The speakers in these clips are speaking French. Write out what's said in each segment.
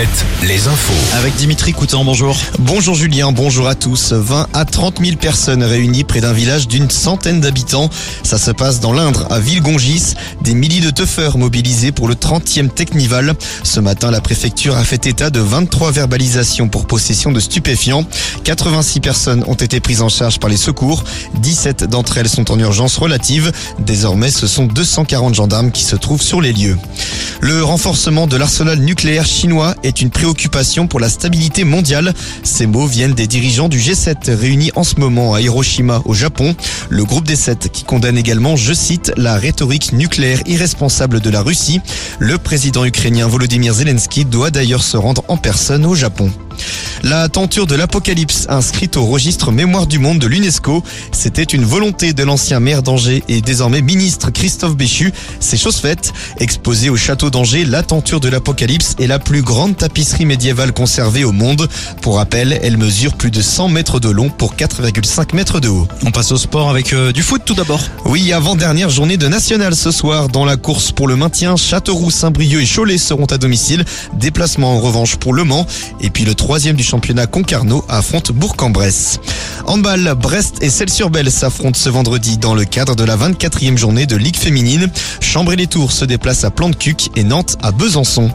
Alouette, les infos. Avec Dimitri Coutan, bonjour. Bonjour Julien, bonjour à tous. 20 à 30 000 personnes réunies près d'un village d'une centaine d'habitants. Ça se passe dans l'Indre, à Villegongis. Des milliers de teufeurs mobilisés pour le 30e Technival. Ce matin, la préfecture a fait état de 23 verbalisations pour possession de stupéfiants. 86 personnes ont été prises en charge par les secours. 17 d'entre elles sont en urgence relative. Désormais, ce sont 240 gendarmes qui se trouvent sur les lieux. Le renforcement de l'arsenal nucléaire chinois est une préoccupation pour la stabilité mondiale. Ces mots viennent des dirigeants du G7 réunis en ce moment à Hiroshima au Japon. Le groupe des 7 qui condamne également, je cite, la rhétorique nucléaire irresponsable de la Russie. Le président ukrainien Volodymyr Zelensky doit d'ailleurs se rendre en personne au Japon. La tenture de l'Apocalypse, inscrite au registre Mémoire du Monde de l'UNESCO, c'était une volonté de l'ancien maire d'Angers et désormais ministre Christophe Béchu. C'est chose faite. Exposée au château d'Angers, la tenture de l'Apocalypse est la plus grande tapisserie médiévale conservée au monde. Pour rappel, elle mesure plus de 100 mètres de long pour 4,5 mètres de haut. On passe au sport avec euh, du foot tout d'abord. Oui, avant-dernière journée de national ce soir. Dans la course pour le maintien, Châteauroux, Saint-Brieuc et Cholet seront à domicile. Déplacement en revanche pour Le Mans. Et puis le troisième du championnat Concarneau affronte Bourg-en-Bresse. Handball, Brest et Celles-sur-Belle s'affrontent ce vendredi dans le cadre de la 24e journée de Ligue féminine. Chambray-les-Tours se déplace à Plantecuc et Nantes à Besançon.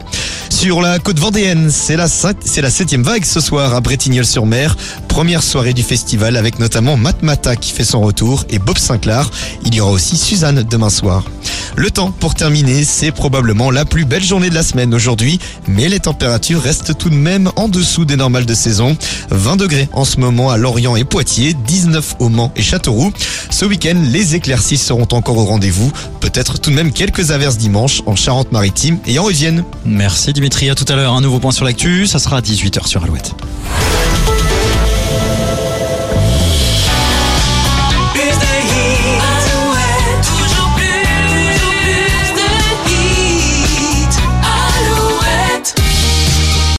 Sur la côte vendéenne, c'est la, c'est la septième vague ce soir à Bretignolles-sur-Mer. Première soirée du festival avec notamment Matmata qui fait son retour et Bob Sinclair. Il y aura aussi Suzanne demain soir. Le temps pour terminer, c'est probablement la plus belle journée de la semaine aujourd'hui, mais les températures restent tout de même en dessous des normales de saison. 20 degrés en ce moment à Lorient et Poitiers, 19 au Mans et Châteauroux. Ce week-end, les éclaircies seront encore au rendez-vous. Peut-être tout de même quelques averses dimanche en Charente-Maritime et en Rivienne. Merci Dimitri, à tout à l'heure. Un nouveau point sur l'actu, ça sera à 18h sur Alouette.